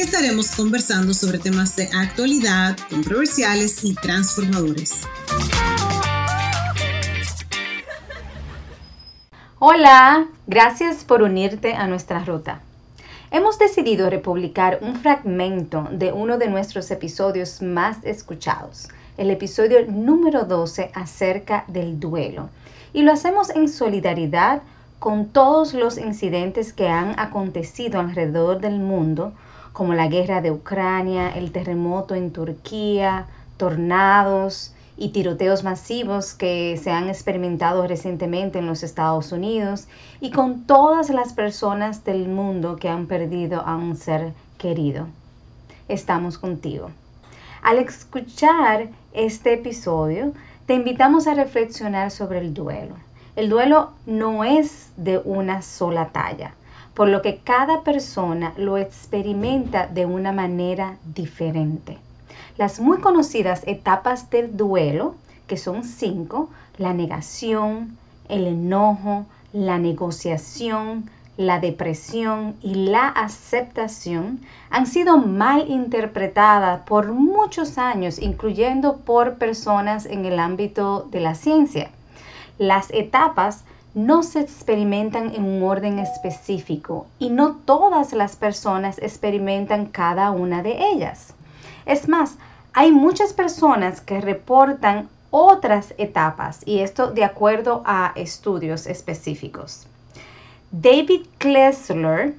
estaremos conversando sobre temas de actualidad, controversiales y transformadores. Hola, gracias por unirte a nuestra ruta. Hemos decidido republicar un fragmento de uno de nuestros episodios más escuchados, el episodio número 12 acerca del duelo. Y lo hacemos en solidaridad con todos los incidentes que han acontecido alrededor del mundo, como la guerra de Ucrania, el terremoto en Turquía, tornados, y tiroteos masivos que se han experimentado recientemente en los Estados Unidos y con todas las personas del mundo que han perdido a un ser querido. Estamos contigo. Al escuchar este episodio, te invitamos a reflexionar sobre el duelo. El duelo no es de una sola talla, por lo que cada persona lo experimenta de una manera diferente. Las muy conocidas etapas del duelo, que son cinco, la negación, el enojo, la negociación, la depresión y la aceptación han sido mal interpretadas por muchos años, incluyendo por personas en el ámbito de la ciencia. Las etapas no se experimentan en un orden específico y no todas las personas experimentan cada una de ellas. Es más, hay muchas personas que reportan otras etapas y esto de acuerdo a estudios específicos. David Klesler,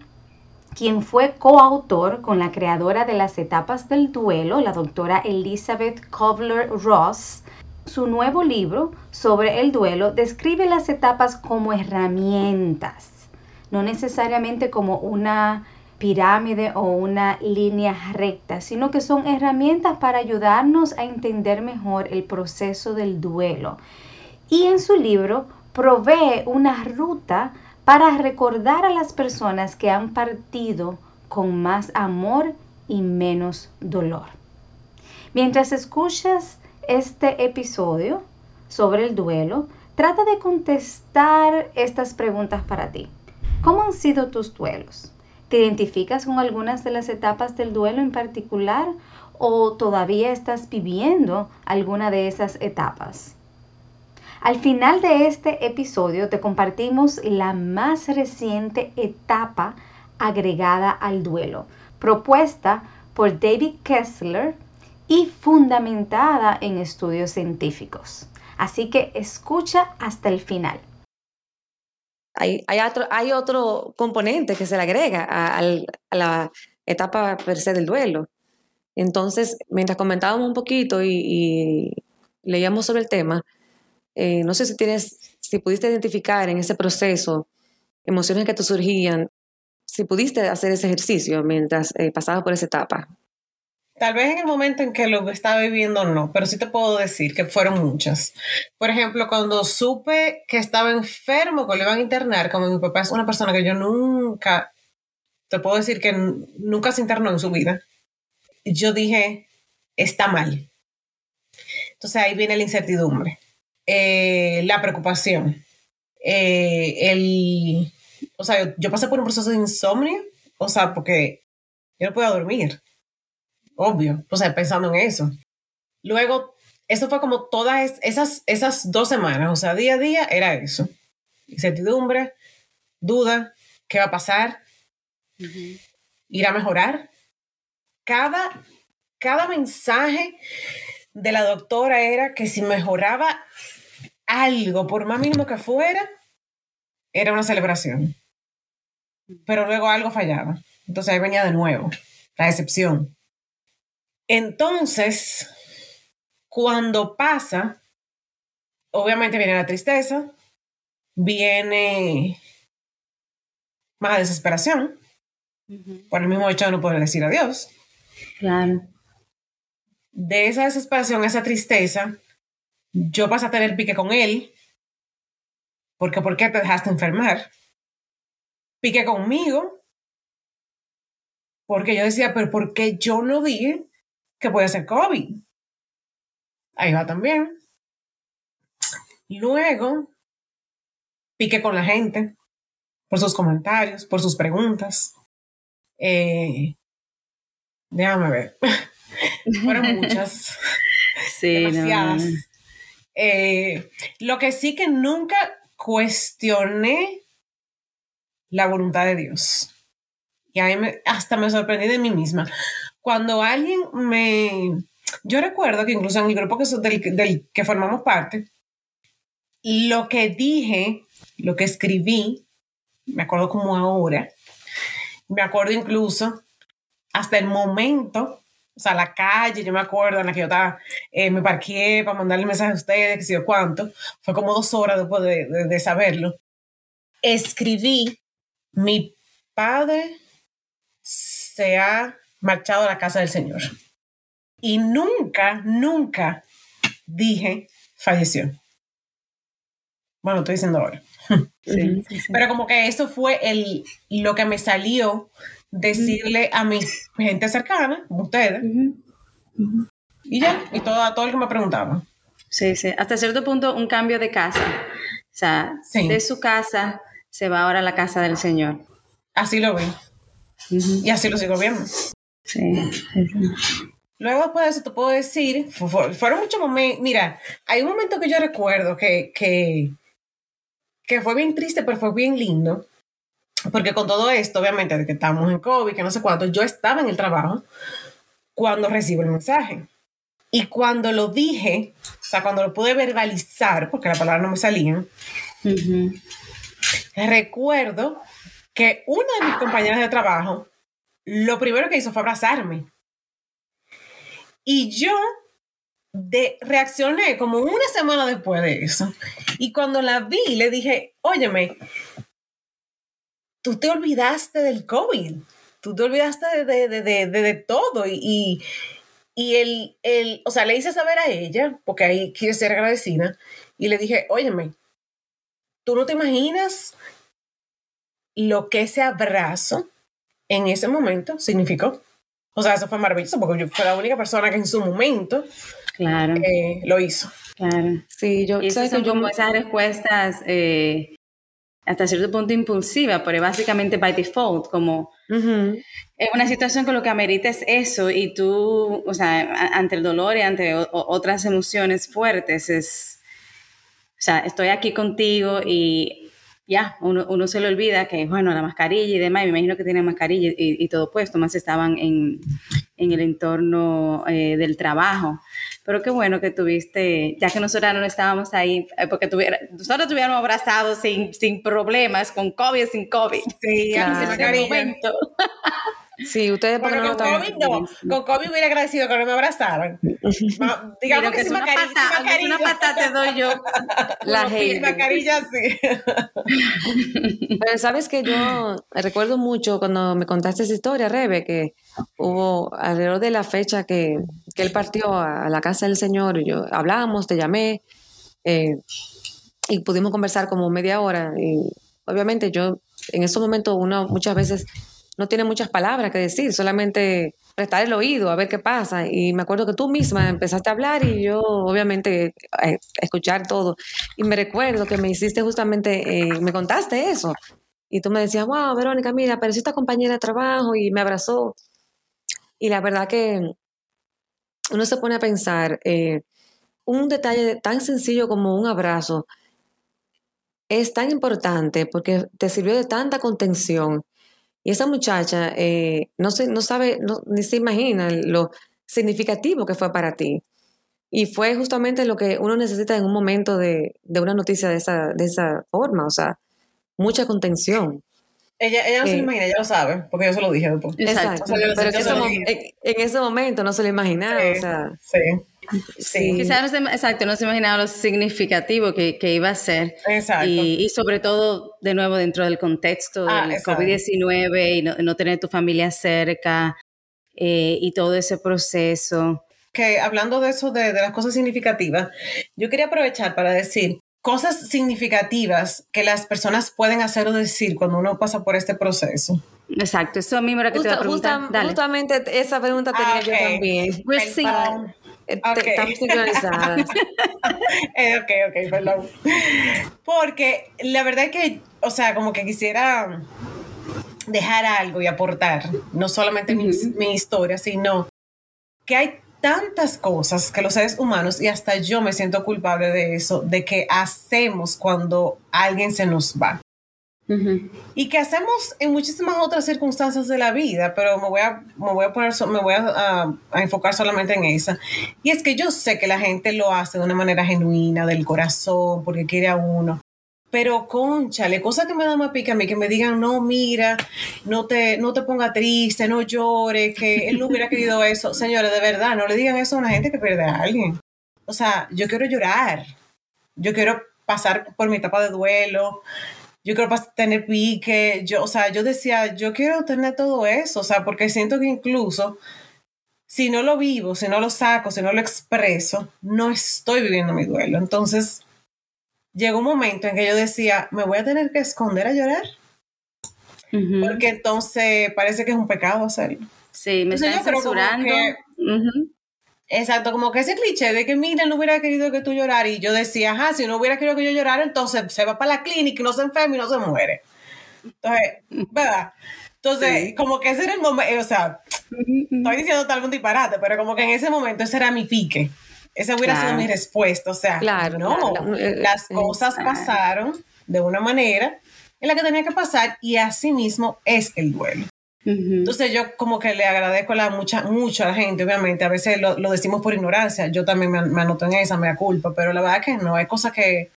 quien fue coautor con la creadora de las etapas del duelo, la doctora Elizabeth Kovler Ross, su nuevo libro sobre el duelo describe las etapas como herramientas, no necesariamente como una pirámide o una línea recta, sino que son herramientas para ayudarnos a entender mejor el proceso del duelo. Y en su libro provee una ruta para recordar a las personas que han partido con más amor y menos dolor. Mientras escuchas este episodio sobre el duelo, trata de contestar estas preguntas para ti. ¿Cómo han sido tus duelos? ¿Te identificas con algunas de las etapas del duelo en particular o todavía estás viviendo alguna de esas etapas? Al final de este episodio te compartimos la más reciente etapa agregada al duelo, propuesta por David Kessler y fundamentada en estudios científicos. Así que escucha hasta el final hay, otro, hay otro componente que se le agrega a, la etapa per se del duelo. Entonces, mientras comentábamos un poquito y, leíamos sobre el tema, eh, no sé si tienes, si pudiste identificar en ese proceso emociones que te surgían, si pudiste hacer ese ejercicio mientras eh, pasabas por esa etapa. Tal vez en el momento en que lo estaba viviendo no, pero sí te puedo decir que fueron muchas. Por ejemplo, cuando supe que estaba enfermo, que lo iban a internar, como mi papá es una persona que yo nunca, te puedo decir que nunca se internó en su vida, yo dije, está mal. Entonces ahí viene la incertidumbre, eh, la preocupación, eh, el, o sea, yo pasé por un proceso de insomnio, o sea, porque yo no podía dormir obvio, o sea, pensando en eso. Luego, eso fue como todas esas, esas dos semanas, o sea, día a día era eso. Incertidumbre, duda, ¿qué va a pasar? ¿Ir a mejorar? Cada, cada mensaje de la doctora era que si mejoraba algo, por más mínimo que fuera, era una celebración. Pero luego algo fallaba. Entonces ahí venía de nuevo, la decepción. Entonces, cuando pasa, obviamente viene la tristeza, viene más desesperación por el mismo hecho de no poder decir adiós. Claro. De esa desesperación, esa tristeza, yo pasé a tener pique con él, porque ¿por qué te dejaste enfermar? Pique conmigo, porque yo decía, pero ¿por qué yo no dije que puede ser COVID? Ahí va también. Luego, pique con la gente, por sus comentarios, por sus preguntas. Eh, déjame ver. Fueron muchas. Sí, demasiadas. Eh, lo que sí que nunca cuestioné la voluntad de Dios. Y ahí me, hasta me sorprendí de mí misma. Cuando alguien me... Yo recuerdo que incluso en el grupo que, del, del que formamos parte, lo que dije, lo que escribí, me acuerdo como ahora, me acuerdo incluso hasta el momento, o sea, la calle, yo me acuerdo en la que yo estaba, eh, me parqué para mandarle mensaje a ustedes, que sé yo cuánto, fue como dos horas después de, de, de saberlo. Escribí, mi padre se ha marchado a la casa del Señor. Y nunca, nunca dije falleció. Bueno, estoy diciendo ahora. Sí, sí, sí. Pero como que eso fue el, lo que me salió decirle a mi gente cercana, ustedes, Ujú. y ya, y todo, a todo el que me preguntaba. Sí, sí. Hasta cierto punto, un cambio de casa. O sea, Sí. de su casa se va ahora a la casa del Señor. Así lo vi. Y así lo sigo viendo. Sí. Luego después de eso te puedo decir, fu- fu- fueron muchos momentos, mira, hay un momento que yo recuerdo que, que, que fue bien triste, pero fue bien lindo, porque con todo esto, obviamente, de que estamos en COVID, que no sé cuánto, yo estaba en el trabajo cuando recibo el mensaje. Y cuando lo dije, o sea, cuando lo pude verbalizar, porque la palabra no me salía, Ujú. recuerdo que una de mis compañeras de trabajo, lo primero que hizo fue abrazarme. Y yo de, reaccioné como una semana después de eso. Y cuando la vi, le dije, óyeme, tú te olvidaste del COVID, tú te olvidaste de, de, de, de, todo. Y, y, y el, el, o sea, le hice saber a ella, porque ahí quiere ser agradecida, y le dije, óyeme, tú no te imaginas lo que ese abrazo en ese momento significó. O sea, eso fue maravilloso porque yo fui la única persona que en su momento Claro, eh, lo hizo. claro. Sí, yo, Y esas ¿sabes que yo como esas respuestas eh, hasta cierto punto impulsivas, pero básicamente by default, como Ujú. es una situación que lo que amerita es eso y tú, o sea, ante el dolor y ante o- otras emociones fuertes, es, o sea, estoy aquí contigo y ya, uno, uno se le olvida que, bueno, la mascarilla y demás, me imagino que tienen mascarilla y, y todo puesto, más estaban en, en el entorno eh, del trabajo. Pero qué bueno que tuviste, ya que nosotros no estábamos ahí, eh, porque tuviera, nosotros estuviéramos abrazados sin, sin problemas, con COVID, sin COVID. Sí, En ese momento. Sí, ustedes porque Bueno, no con COVID no. Con COVID hubiera agradecido que no me abrazaran. Ma- Digamos Pero que, que una mascarilla. pata, sea una pata te doy yo. La hater. mascarilla sí. Pero sabes que yo recuerdo mucho cuando me contaste esa historia, Rebe, que hubo alrededor de la fecha que, que él partió a, a la casa del Señor, y yo hablábamos, te llamé eh, y pudimos conversar como media hora. Y obviamente yo en esos momentos uno muchas veces no tiene muchas palabras que decir, solamente prestar el oído a ver qué pasa. Y me acuerdo que tú misma empezaste a hablar y yo obviamente a escuchar todo. Y me recuerdo que me hiciste justamente, eh, me contaste eso. Y tú me decías, wow, Verónica, mira, apareció esta compañera de trabajo y me abrazó. Y la verdad que uno se pone a pensar, eh, un detalle tan sencillo como un abrazo es tan importante porque te sirvió de tanta contención. Y esa muchacha eh, no, se, no sabe, no- ni se imagina lo significativo que fue para ti. Y fue justamente lo que uno necesita en un momento de, de una noticia de esa, de esa forma, o sea, mucha contención. Ella, ella no se Eh. lo imagina, ella lo sabe, porque yo se lo dije después. Exacto. O sea, yo lo Pero en yo ese, lo mo- dije. en- en ese momento no se lo imaginaba, Sí. o sea, Sí. Sí. Quizás no se, exacto, no se imaginaba lo significativo que, que iba a ser. Exacto. Y, y sobre todo, de nuevo, dentro del contexto Ah, del exacto. COVID-19 y no, no tener tu familia cerca eh, y todo ese proceso. que hablando de eso, de, de las cosas significativas, yo quería aprovechar para decir cosas significativas que las personas pueden hacer o decir cuando uno pasa por este proceso. Exacto, eso mismo era que te iba a preguntar. Justa, justamente esa pregunta tenía Ah, yo ok. también. We're Eh, Ok. te- Estamos sincronizadas. Eh, ok, ok, perdón. Porque la verdad es que, o sea, como que quisiera dejar algo y aportar, no solamente mi, mi historia, sino que hay tantas cosas que los seres humanos, y hasta yo me siento culpable de eso, de que hacemos cuando alguien se nos va. Ujú. Y que hacemos en muchísimas otras circunstancias de la vida, pero me voy a, me voy a poner, me voy a, a- a enfocar solamente en esa. Y es que yo sé que la gente lo hace de una manera genuina, del corazón, porque quiere a uno. Pero, conchale, cosa que me da más pica a mí, que me digan, no, mira, no te, no te ponga triste, no llores, que él no hubiera querido eso. Señores, de verdad, no le digan eso a una gente que pierde a alguien. O sea, yo quiero llorar. Yo quiero pasar por mi etapa de duelo yo quiero tener pique, yo, o sea, yo decía, yo quiero tener todo eso, o sea, porque siento que incluso si no lo vivo, si no lo saco, si no lo expreso, no estoy viviendo mi duelo. Entonces, llegó un momento en que yo decía, me voy a tener que esconder a llorar, Ujú. porque entonces parece que es un pecado hacerlo. Sí, me Entonces, están censurando. que- Ujú. Exacto, como que ese cliché de que mira, no hubiera querido que tú lloraras y yo decía, ajá, si no hubiera querido que yo llorara, entonces se va para la clínica y no se enferma y no se muere. Entonces, ¿verdad? Entonces, Sí. como que ese era el momento, o sea, estoy diciendo tal vez un disparate, pero como que en ese momento ese era mi pique. Esa hubiera Claro. sido mi respuesta, o sea, Claro, no, claro. Eh, las eh, cosas pasaron de una manera en la que tenía que pasar y así mismo es el duelo. Entonces yo como que le agradezco a la mucha, mucho a la gente, obviamente, a veces lo, lo decimos por ignorancia, yo también me, me anoto en esa, me da culpa, pero la verdad que no, hay cosas que,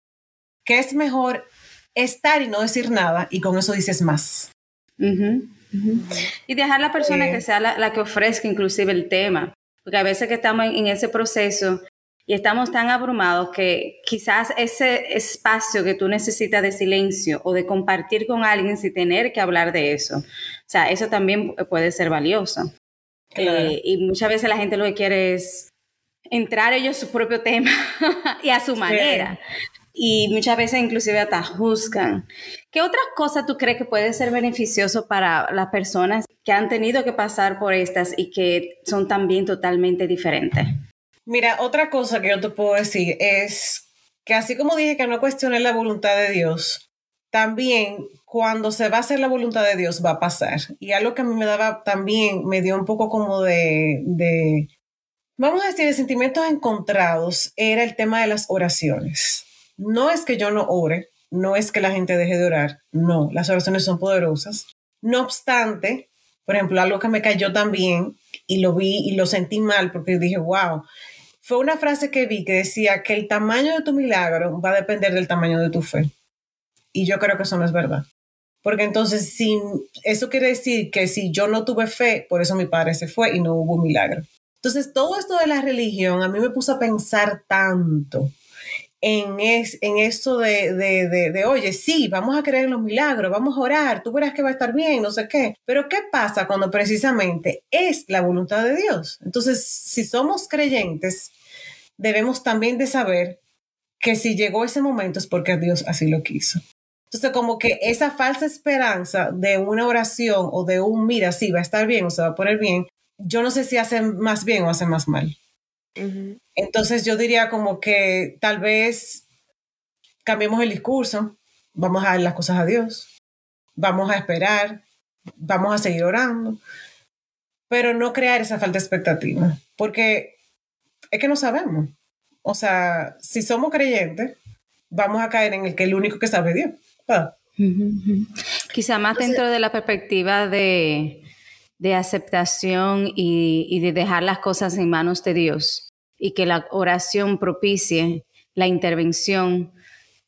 que es mejor estar y no decir nada y con eso dices más. Y dejar la persona Sí. que sea la, la que ofrezca inclusive el tema, porque a veces que estamos en, en ese proceso y estamos tan abrumados que quizás ese espacio que tú necesitas de silencio o de compartir con alguien sin tener que hablar de eso, o sea, eso también puede ser valioso. Claro. Eh, y muchas veces la gente lo que quiere es entrar ellos su propio tema y a su manera. Y muchas veces inclusive hasta juzgan. ¿Qué otras cosas tú crees que puede ser beneficioso para las personas que han tenido que pasar por estas y que son también totalmente diferentes? Mira, otra cosa que yo te puedo decir es que así como dije que no cuestioné la voluntad de Dios, también cuando se va a hacer la voluntad de Dios va a pasar. Y algo que a mí me daba también, me dio un poco como de, de vamos a decir, de sentimientos encontrados, era el tema de las oraciones. No es que yo no ore, no es que la gente deje de orar, no, las oraciones son poderosas. No obstante, por ejemplo, algo que me cayó también y lo vi y lo sentí mal porque dije, wow, fue una frase que vi que decía que el tamaño de tu milagro va a depender del tamaño de tu fe. Y yo creo que eso no es verdad. Porque entonces, si, eso quiere decir que si yo no tuve fe, por eso mi padre se fue y no hubo un milagro. Entonces, todo esto de la religión a mí me puso a pensar tanto en, es, en de, de, de, de, oye, sí, vamos a creer en los milagros, vamos a orar, tú verás que va a estar bien, no sé qué. Pero ¿qué pasa cuando precisamente es la voluntad de Dios? Entonces, si somos creyentes, debemos también de saber que si llegó ese momento es porque Dios así lo quiso. Entonces, como que esa falsa esperanza de una oración o de un, mira, sí, va a estar bien o se va a poner bien, yo no sé si hace más bien o hace más mal. Uh -huh. Entonces, yo diría como que tal vez cambiemos el discurso, vamos a dar las cosas a Dios, vamos a esperar, vamos a seguir orando, pero no crear esa falta de expectativa, porque es que no sabemos. O sea, si somos creyentes, vamos a caer en el que el único que sabe Dios. Ah. Uh -huh. Quizá más Entonces, dentro de la perspectiva de, de aceptación y, de dejar las cosas en manos de Dios y que la oración propicie la intervención,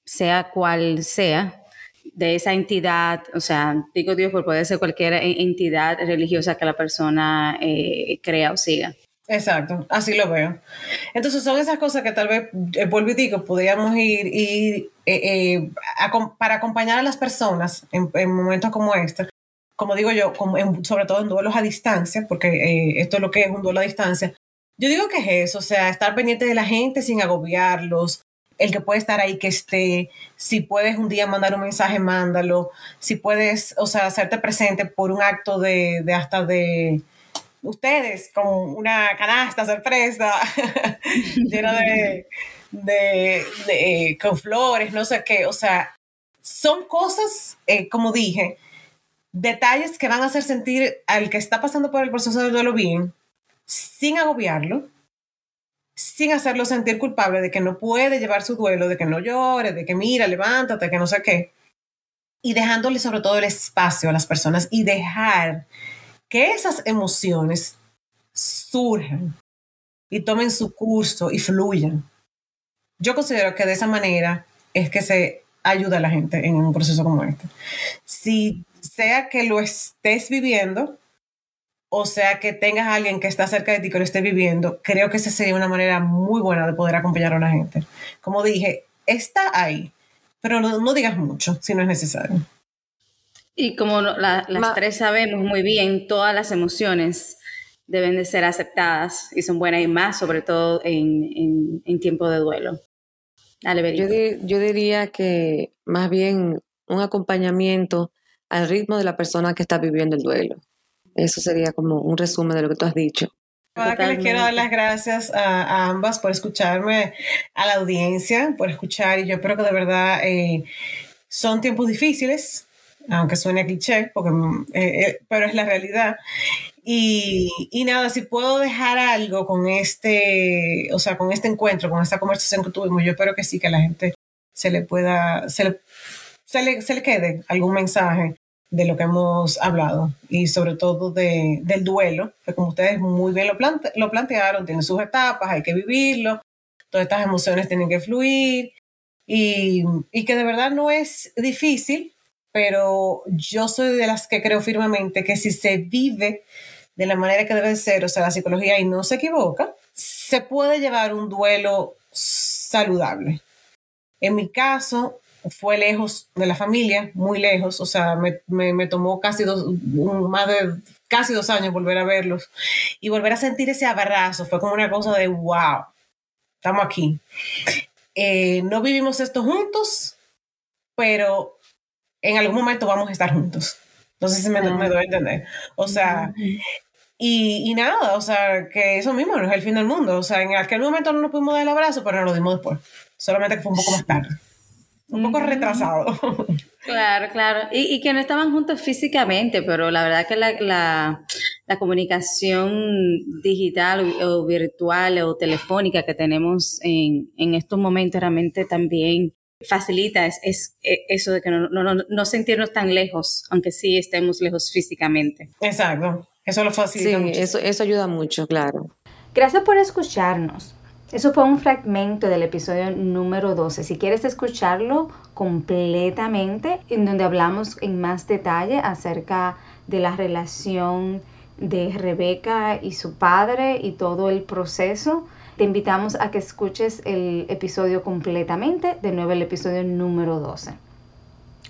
sea cual sea, de esa entidad, o sea, digo Dios, porque puede ser cualquier entidad religiosa que la persona eh, crea o siga. Exacto, así lo veo. Entonces son esas cosas que tal vez, eh, vuelvo y digo, podríamos ir, ir eh, eh, para acompañar a las personas en, en, momentos como este, como digo yo, como en, sobre todo en duelos a distancia, porque esto es lo que es un duelo a distancia, Yo digo que es eso, o sea, estar pendiente de la gente sin agobiarlos, el que puede estar ahí que esté, si puedes un día mandar un mensaje, mándalo, si puedes, o sea, hacerte presente por un acto de, de hasta de ustedes con una canasta sorpresa llena de, de, con flores, no sé qué, o sea, son cosas, eh, como dije, detalles que van a hacer sentir al que está pasando por el proceso de duelo bien, sin agobiarlo, sin hacerlo sentir culpable de que no puede llevar su duelo, de que no llore, de que mira, levántate, que no sé qué. Y dejándole sobre todo el espacio a las personas y dejar que esas emociones surjan y tomen su curso y fluyan. Yo considero que de esa manera es que se ayuda a la gente en un proceso como este. Si sea que lo estés viviendo, o sea que tengas a alguien que está cerca de ti que lo esté viviendo, creo que esa sería una manera muy buena de poder acompañar a la gente. Como dije, está ahí, pero no, digas mucho si no es necesario. Y como las tres sabemos muy bien, todas las emociones deben de ser aceptadas y son buenas y más, sobre todo en, en, tiempo de duelo. Dale, yo, yo diría que más bien un acompañamiento al ritmo de la persona que está viviendo el duelo. Eso sería como un resumen de lo que tú has dicho. Ahora que les quiero dar las gracias a, ambas por escucharme, a la audiencia, por escuchar. Y yo creo que de verdad eh, son tiempos difíciles, aunque suene cliché, porque, eh, eh, pero es la realidad. Y, y, nada, si puedo dejar algo con este, o sea, con este encuentro, con esta conversación que tuvimos, yo espero que sí, que a la gente se le pueda, se le, se le, se le quede algún mensaje de lo que hemos hablado y sobre todo de, del duelo, que como ustedes muy bien lo, lo plantearon, tiene sus etapas, hay que vivirlo, todas estas emociones tienen que fluir y, y que de verdad no es difícil, pero yo soy de las que creo firmemente que si se vive de la manera que debe ser, o sea, la psicología y no se equivoca, se puede llevar un duelo saludable. En mi caso, fue lejos de la familia, muy lejos, o sea, me, me, tomó casi dos, más de casi dos años volver a verlos y volver a sentir ese abrazo, fue como una cosa de, wow, estamos aquí. Eh, no vivimos esto juntos, pero en algún momento vamos a estar juntos. No sé si me, me doy a entender. O sea, y, y, nada, o sea, que eso mismo no es el fin del mundo. O sea, en aquel momento no nos pudimos dar el abrazo, pero nos lo dimos después. Solamente que fue un poco más tarde un poco retrasado. Claro, claro. Y, que no estaban juntos físicamente, pero la verdad que la, comunicación digital o, virtual o telefónica que tenemos en, estos momentos realmente también facilita es, e, eso de que no, no, sentirnos tan lejos, aunque sí estemos lejos físicamente. Exacto, eso lo facilita. Sí, Eso, eso ayuda mucho, claro. Gracias por escucharnos. Eso fue un fragmento del episodio número 12. Si quieres escucharlo completamente, en donde hablamos en más detalle acerca de la relación de Rebeca y su padre y todo el proceso, te invitamos a que escuches el episodio completamente, de nuevo el episodio número 12.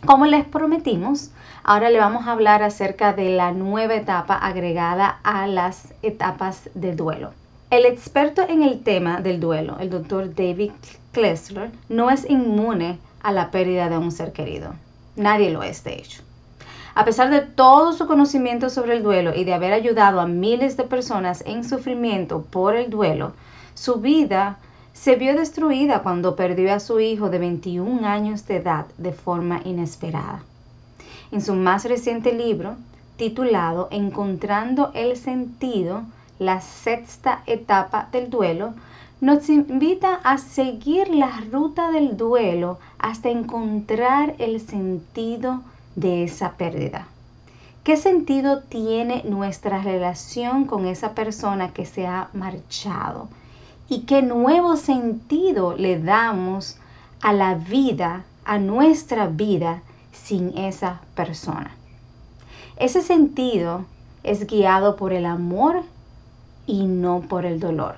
Como les prometimos, ahora le vamos a hablar acerca de la nueva etapa agregada a las etapas de duelo. El experto en el tema del duelo, el doctor David Klessler, no es inmune a la pérdida de un ser querido. Nadie lo es, de hecho. A pesar de todo su conocimiento sobre el duelo y de haber ayudado a miles de personas en sufrimiento por el duelo, su vida se vio destruida cuando perdió a su hijo de 21 años de edad de forma inesperada. En su más reciente libro, titulado Encontrando el sentido la sexta etapa del duelo, nos invita a seguir la ruta del duelo hasta encontrar el sentido de esa pérdida. ¿Qué sentido tiene nuestra relación con esa persona que se ha marchado? ¿Y qué nuevo sentido le damos a la vida, a nuestra vida sin esa persona? Ese sentido es guiado por el amor y no por el dolor.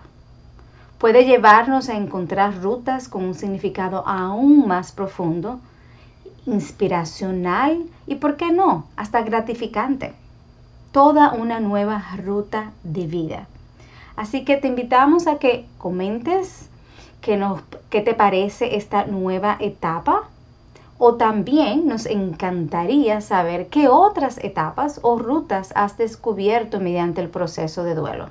Puede llevarnos a encontrar rutas con un significado aún más profundo, inspiracional y, ¿por qué no?, hasta gratificante. Toda una nueva ruta de vida. Así que te invitamos a que comentes qué, nos, qué te parece esta nueva etapa o también nos encantaría saber qué otras etapas o rutas has descubierto mediante el proceso de duelo.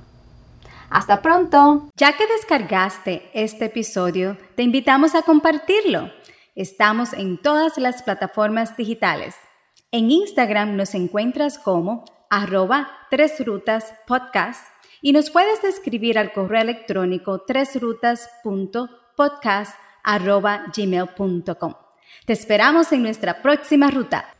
Hasta pronto. Ya que descargaste este episodio, te invitamos a compartirlo. Estamos en todas las plataformas digitales. En Instagram nos encuentras como arroba tres rutas podcast y nos puedes escribir al correo electrónico tresrutas.podcast arroba gmail.com. Te esperamos en nuestra próxima ruta.